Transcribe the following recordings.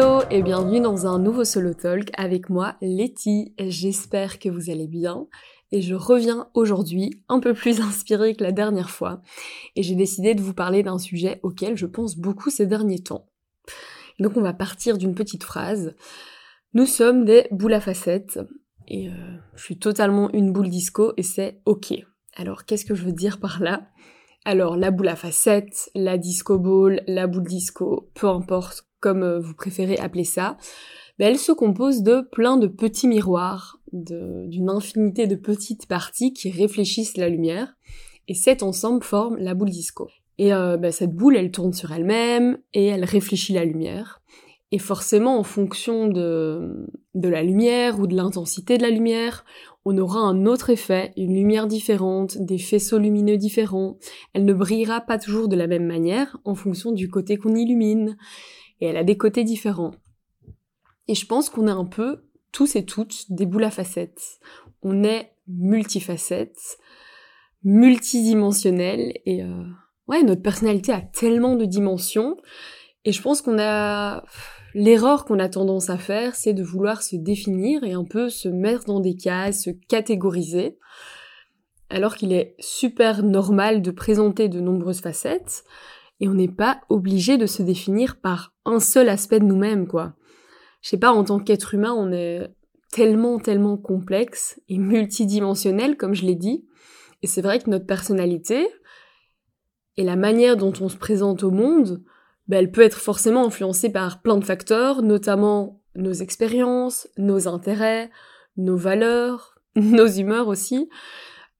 Hello et bienvenue dans un nouveau solo talk avec moi, Letty. J'espère que vous allez bien et je reviens aujourd'hui un peu plus inspirée que la dernière fois et j'ai décidé de vous parler d'un sujet auquel je pense beaucoup ces derniers temps. Donc on va partir d'une petite phrase. Nous sommes des boules à facettes et euh, je suis totalement une boule disco et c'est ok. Alors qu'est-ce que je veux dire par là? Alors la boule à facettes, la disco ball, la boule disco, peu importe comme euh, vous préférez appeler ça, ben, elle se compose de plein de petits miroirs, d'une infinité de petites parties qui réfléchissent la lumière, et cet ensemble forme la boule disco. Et euh, ben, cette boule, elle tourne sur elle-même, et elle réfléchit la lumière. Et forcément, en fonction de, de la lumière ou de l'intensité de la lumière, on aura un autre effet, une lumière différente, des faisceaux lumineux différents. Elle ne brillera pas toujours de la même manière en fonction du côté qu'on illumine. Et elle a des côtés différents. Et je pense qu'on est un peu, tous et toutes, des boules à facettes. On est multifacettes, multidimensionnelles, et euh, ouais, notre personnalité a tellement de dimensions. Et je pense qu'on a l'erreur qu'on a tendance à faire, c'est de vouloir se définir et un peu se mettre dans des cases, se catégoriser, alors qu'il est super normal de présenter de nombreuses facettes, et on n'est pas obligé de se définir par un seul aspect de nous-mêmes, quoi. Je sais pas, en tant qu'être humain, on est tellement, tellement complexe et multidimensionnel, comme je l'ai dit. Et c'est vrai que notre personnalité et la manière dont on se présente au monde, ben, elle peut être forcément influencée par plein de facteurs, notamment nos expériences, nos intérêts, nos valeurs, nos humeurs aussi,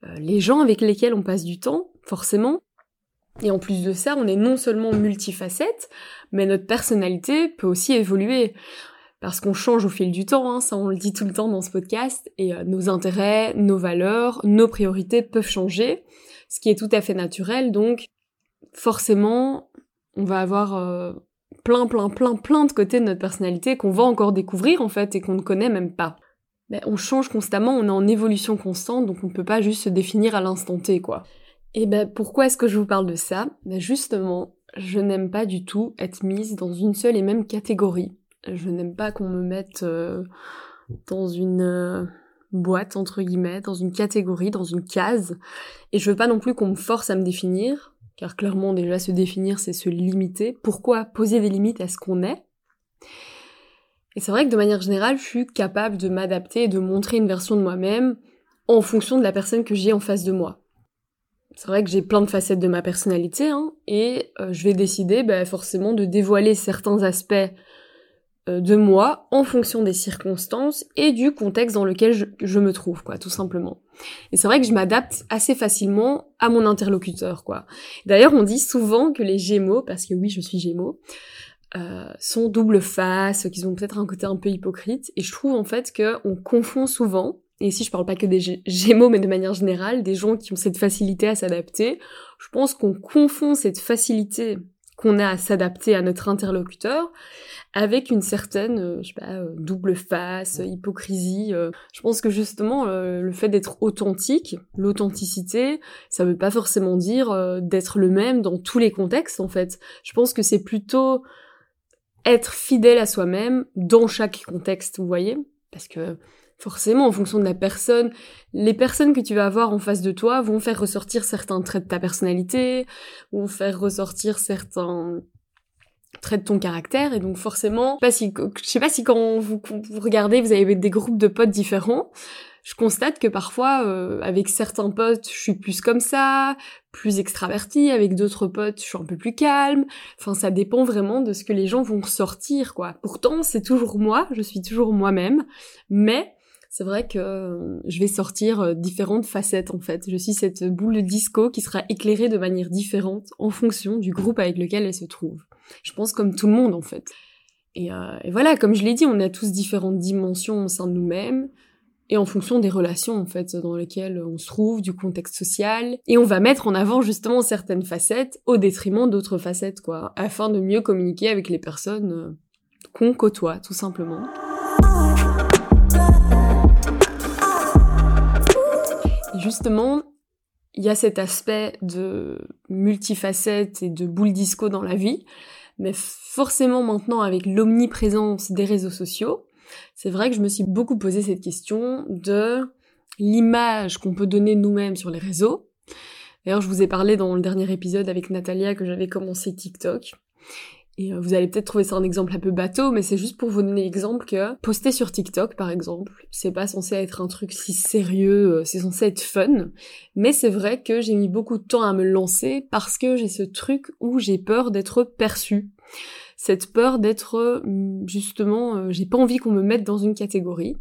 euh, les gens avec lesquels on passe du temps, forcément. Et en plus de ça, on est non seulement multifacette, mais notre personnalité peut aussi évoluer. Parce qu'on change au fil du temps, hein, ça on le dit tout le temps dans ce podcast, et euh, nos intérêts, nos valeurs, nos priorités peuvent changer, ce qui est tout à fait naturel, donc forcément, on va avoir euh, plein, plein, plein, plein de côtés de notre personnalité qu'on va encore découvrir en fait et qu'on ne connaît même pas. Mais on change constamment, on est en évolution constante, donc on ne peut pas juste se définir à l'instant T, quoi. Et ben pourquoi est-ce que je vous parle de ça? Ben justement, je n'aime pas du tout être mise dans une seule et même catégorie. Je n'aime pas qu'on me mette euh, dans une euh, boîte entre guillemets, dans une catégorie, dans une case. Et je veux pas non plus qu'on me force à me définir car clairement déjà se définir c'est se limiter. Pourquoi poser des limites à ce qu'on est? Et c'est vrai que de manière générale, je suis capable de m'adapter et de montrer une version de moi-même en fonction de la personne que j'ai en face de moi. C'est vrai que j'ai plein de facettes de ma personnalité, hein, et euh, je vais décider bah, forcément de dévoiler certains aspects euh, de moi en fonction des circonstances et du contexte dans lequel je, me trouve, quoi, tout simplement. Et c'est vrai que je m'adapte assez facilement à mon interlocuteur, quoi. D'ailleurs, on dit souvent que les Gémeaux, parce que oui, je suis Gémeaux, euh, sont double face, qu'ils ont peut-être un côté un peu hypocrite, et je trouve en fait que on confond souvent, et ici je parle pas que des Gémeaux, mais de manière générale, des gens qui ont cette facilité à s'adapter, je pense qu'on confond cette facilité qu'on a à s'adapter à notre interlocuteur avec une certaine, euh, je sais pas, euh, double face, hypocrisie. Euh. je pense que justement, le fait d'être authentique, l'authenticité, ça veut pas forcément dire d'être le même dans tous les contextes, en fait. Je pense que c'est plutôt être fidèle à soi-même dans chaque contexte, vous voyez? Parce que forcément, en fonction de la personne, les personnes que tu vas avoir en face de toi vont faire ressortir certains traits de ta personnalité, vont faire ressortir certains traits de ton caractère et donc forcément, je pas si, je sais pas si quand vous, vous regardez, vous avez des groupes de potes différents, je constate que parfois, euh, avec certains potes, je suis plus comme ça, plus extravertie, avec d'autres potes, je suis un peu plus calme. Enfin, ça dépend vraiment de ce que les gens vont ressortir, quoi. Pourtant, c'est toujours moi, je suis toujours moi-même, mais c'est vrai que euh, je vais sortir euh, différentes facettes en fait. Je suis cette boule de disco qui sera éclairée de manière différente en fonction du groupe avec lequel elle se trouve. Je pense comme tout le monde en fait. Et, euh, et voilà, comme je l'ai dit, on a tous différentes dimensions au sein de nous-mêmes et en fonction des relations en fait dans lesquelles on se trouve, du contexte social, et on va mettre en avant justement certaines facettes au détriment d'autres facettes quoi, afin de mieux communiquer avec les personnes qu'on côtoie tout simplement. Justement, il y a cet aspect de multifacette et de boule disco dans la vie, Mais forcément maintenant avec l'omniprésence des réseaux sociaux, c'est vrai que je me suis beaucoup posé cette question de l'image qu'on peut donner nous-mêmes sur les réseaux. D'ailleurs, je vous ai parlé dans le dernier épisode avec Natalia que j'avais commencé TikTok. Et euh, vous allez peut-être trouver ça un exemple un peu bateau, mais c'est juste pour vous donner l'exemple que poster sur TikTok, par exemple, c'est pas censé être un truc si sérieux, euh, c'est censé être fun. Mais c'est vrai que j'ai mis beaucoup de temps à me lancer parce que j'ai ce truc où j'ai peur d'être perçue. Cette peur d'être, euh, justement, j'ai pas envie qu'on me mette dans une catégorie.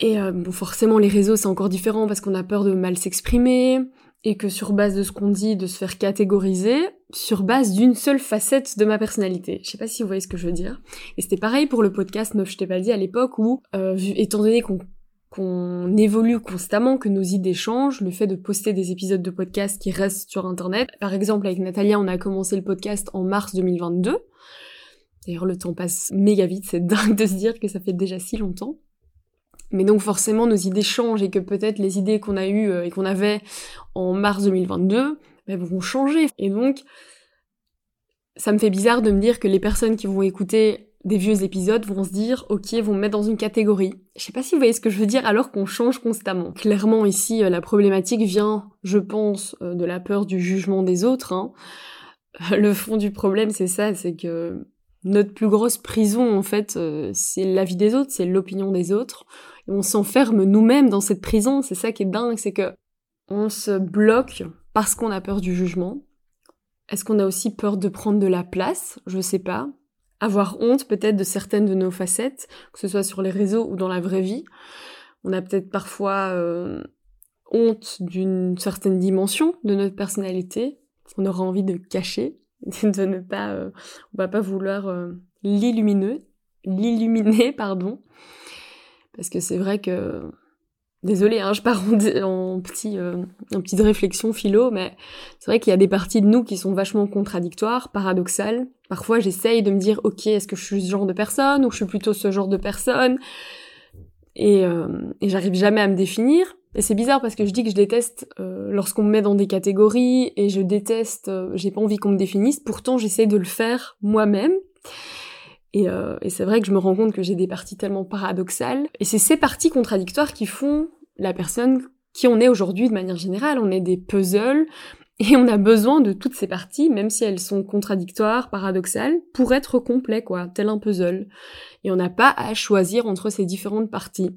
Et bon, forcément, les réseaux, c'est encore différent parce qu'on a peur de mal s'exprimer, et que sur base de ce qu'on dit, de se faire catégoriser sur base d'une seule facette de ma personnalité. Je sais pas si vous voyez ce que je veux dire. Et c'était pareil pour le podcast Meuf, je t'ai pas dit à l'époque où, euh, étant donné qu'on évolue constamment, que nos idées changent, le fait de poster des épisodes de podcast qui restent sur internet. Par exemple, avec Natalia, on a commencé le podcast en mars 2022. D'ailleurs, le temps passe méga vite, c'est dingue de se dire que ça fait déjà si longtemps. Mais donc forcément nos idées changent et que peut-être les idées qu'on a eues euh, et qu'on avait en mars 2022 ben, vont changer. Et donc ça me fait bizarre de me dire que les personnes qui vont écouter des vieux épisodes vont se dire ok vont me mettre dans une catégorie. Je sais pas si vous voyez ce que je veux dire alors qu'on change constamment. Clairement ici euh, la problématique vient, je pense, euh, de la peur du jugement des autres. Hein. Le fond du problème c'est ça, c'est que notre plus grosse prison en fait c'est la vie des autres, c'est l'opinion des autres on s'enferme nous-mêmes dans cette prison. C'est ça qui est dingue, c'est que on se bloque parce qu'on a peur du jugement. Est-ce qu'on a aussi peur de prendre de la place? Je sais pas. Avoir honte peut-être de certaines de nos facettes, que ce soit sur les réseaux ou dans la vraie vie. On a peut-être parfois euh, honte d'une certaine dimension de notre personnalité. On aura envie de cacher, de ne pas, euh, on va pas vouloir euh, l'illuminer, l'illuminer, pardon. Parce que c'est vrai que... Désolée, hein, je pars en, petit, euh, en petite réflexion philo, mais c'est vrai qu'il y a des parties de nous qui sont vachement contradictoires, paradoxales. Parfois, j'essaye de me dire, ok, est-ce que je suis ce genre de personne ou je suis plutôt ce genre de personne? Et, euh, et j'arrive jamais à me définir. Et c'est bizarre parce que je dis que je déteste euh, lorsqu'on me met dans des catégories et je déteste, euh, j'ai pas envie qu'on me définisse. Pourtant, j'essaie de le faire moi-même. Euh, et, c'est vrai que je me rends compte que j'ai des parties tellement paradoxales. Et c'est ces parties contradictoires qui font la personne qui on est aujourd'hui de manière générale. On est des puzzles et on a besoin de toutes ces parties, même si elles sont contradictoires, paradoxales, pour être complet, quoi, tel un puzzle. Et on n'a pas à choisir entre ces différentes parties.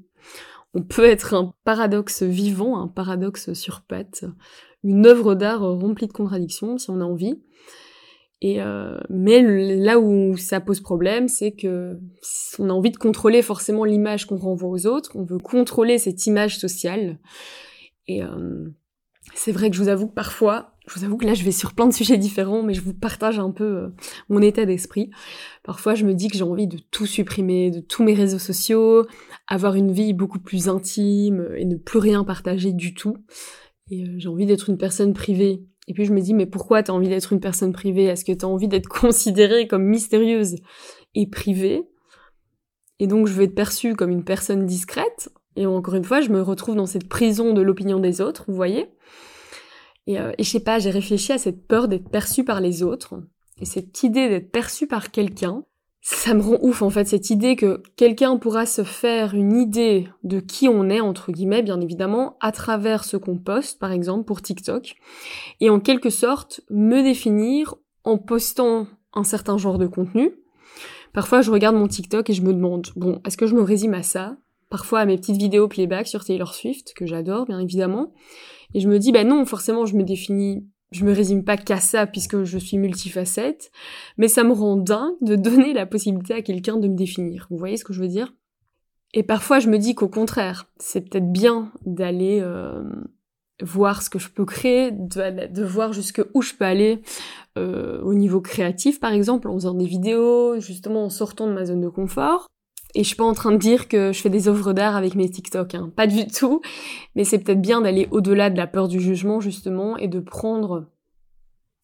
On peut être un paradoxe vivant, un paradoxe sur pattes, une œuvre d'art remplie de contradictions si on a envie. Et euh, mais là où ça pose problème, c'est que on a envie de contrôler forcément l'image qu'on renvoie aux autres, on veut contrôler cette image sociale. Et euh, c'est vrai que je vous avoue que parfois, je vous avoue que là je vais sur plein de sujets différents, mais je vous partage un peu euh, mon état d'esprit. Parfois je me dis que j'ai envie de tout supprimer, de tous mes réseaux sociaux, avoir une vie beaucoup plus intime et ne plus rien partager du tout. Et euh, j'ai envie d'être une personne privée et puis je me dis, mais pourquoi t'as envie d'être une personne privée? Est-ce que t'as envie d'être considérée comme mystérieuse et privée? Et donc je veux être perçue comme une personne discrète. Et encore une fois, je me retrouve dans cette prison de l'opinion des autres, vous voyez? Et, euh, et je sais pas, j'ai réfléchi à cette peur d'être perçue par les autres. Et cette idée d'être perçue par quelqu'un, ça me rend ouf en fait cette idée que quelqu'un pourra se faire une idée de qui on est entre guillemets bien évidemment à travers ce qu'on poste par exemple pour TikTok et en quelque sorte me définir en postant un certain genre de contenu. Parfois je regarde mon TikTok et je me demande bon est-ce que je me résume à ça? Parfois à mes petites vidéos playback sur Taylor Swift que j'adore bien évidemment et je me dis bah non forcément je me définis je me résume pas qu'à ça puisque je suis multifacette, mais ça me rend dingue de donner la possibilité à quelqu'un de me définir. Vous voyez ce que je veux dire? Et parfois je me dis qu'au contraire, c'est peut-être bien d'aller euh, voir ce que je peux créer, de, voir jusqu'où je peux aller euh, au niveau créatif par exemple, en faisant des vidéos, justement en sortant de ma zone de confort. Et je suis pas en train de dire que je fais des œuvres d'art avec mes TikTok, hein. pas du tout. Mais c'est peut-être bien d'aller au-delà de la peur du jugement justement et de prendre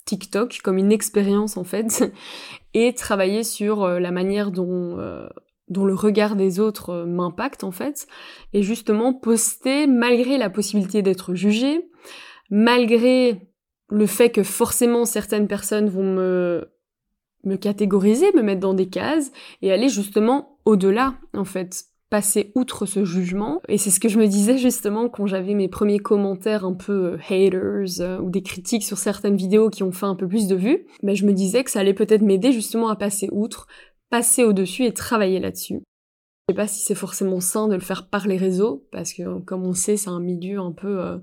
TikTok comme une expérience en fait et travailler sur euh, la manière dont euh, dont le regard des autres euh, m'impacte en fait et justement poster malgré la possibilité d'être jugé, malgré le fait que forcément certaines personnes vont me me catégoriser, me mettre dans des cases et aller justement au-delà, en fait passer outre ce jugement. Et c'est ce que je me disais justement quand j'avais mes premiers commentaires un peu euh, haters euh, ou des critiques sur certaines vidéos qui ont fait un peu plus de vues. Mais je me disais que ça allait peut-être m'aider justement à passer outre, passer au-dessus et travailler là-dessus. Je sais pas si c'est forcément sain de le faire par les réseaux, parce que comme on sait, c'est un milieu un peu euh,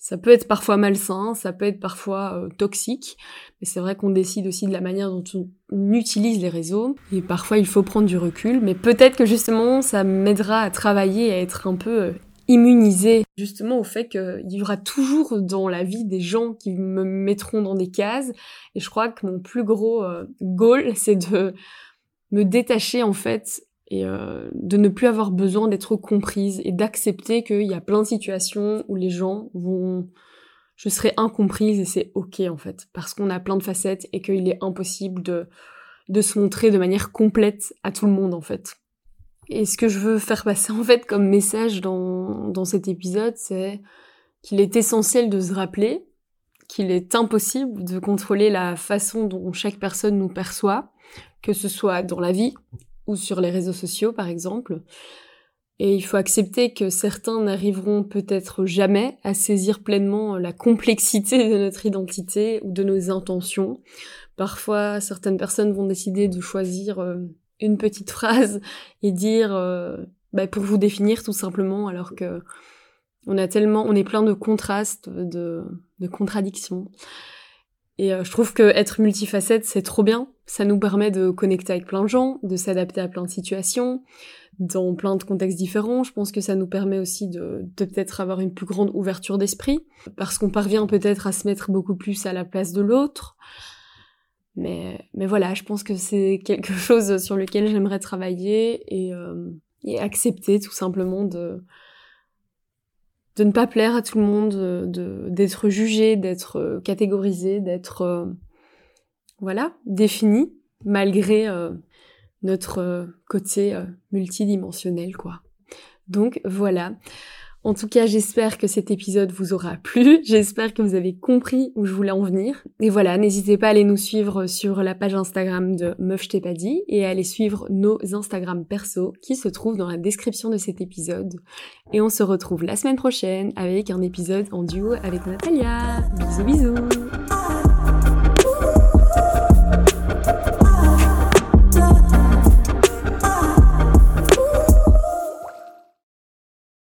ça peut être parfois malsain, ça peut être parfois euh, toxique, mais c'est vrai qu'on décide aussi de la manière dont on utilise les réseaux, et parfois il faut prendre du recul, mais peut-être que justement ça m'aidera à travailler, à être un peu euh, immunisé justement au fait qu'il y aura toujours dans la vie des gens qui me mettront dans des cases, et je crois que mon plus gros euh, goal, c'est de me détacher en fait et euh, de ne plus avoir besoin d'être comprise et d'accepter qu'il y a plein de situations où les gens vont je serai incomprise et c'est ok en fait parce qu'on a plein de facettes et qu'il est impossible de de se montrer de manière complète à tout le monde en fait. Et ce que je veux faire passer en fait comme message dans dans cet épisode, c'est qu'il est essentiel de se rappeler qu'il est impossible de contrôler la façon dont chaque personne nous perçoit, que ce soit dans la vie sur les réseaux sociaux par exemple. Et il faut accepter que certains n'arriveront peut-être jamais à saisir pleinement la complexité de notre identité ou de nos intentions. Parfois, certaines personnes vont décider de choisir euh, une petite phrase et dire euh, bah, pour vous définir tout simplement, alors que on a tellement, on est plein de contrastes, de contradictions. Et euh, je trouve que être multifacette, c'est trop bien. Ça nous permet de connecter avec plein de gens, de s'adapter à plein de situations, dans plein de contextes différents. Je pense que ça nous permet aussi de, peut-être avoir une plus grande ouverture d'esprit, parce qu'on parvient peut-être à se mettre beaucoup plus à la place de l'autre. Mais, mais voilà, je pense que c'est quelque chose sur lequel j'aimerais travailler et, euh, et accepter tout simplement de, de ne pas plaire à tout le monde, de d'être jugé, d'être euh, catégorisé, d'être euh, voilà défini malgré euh, notre côté multidimensionnel quoi. Donc voilà. En tout cas, j'espère que cet épisode vous aura plu. J'espère que vous avez compris où je voulais en venir. Et voilà, n'hésitez pas à aller nous suivre sur la page Instagram de Meuf je et à aller suivre nos Instagram perso qui se trouvent dans la description de cet épisode. Et on se retrouve la semaine prochaine avec un épisode en duo avec Natalia. Bisous bisous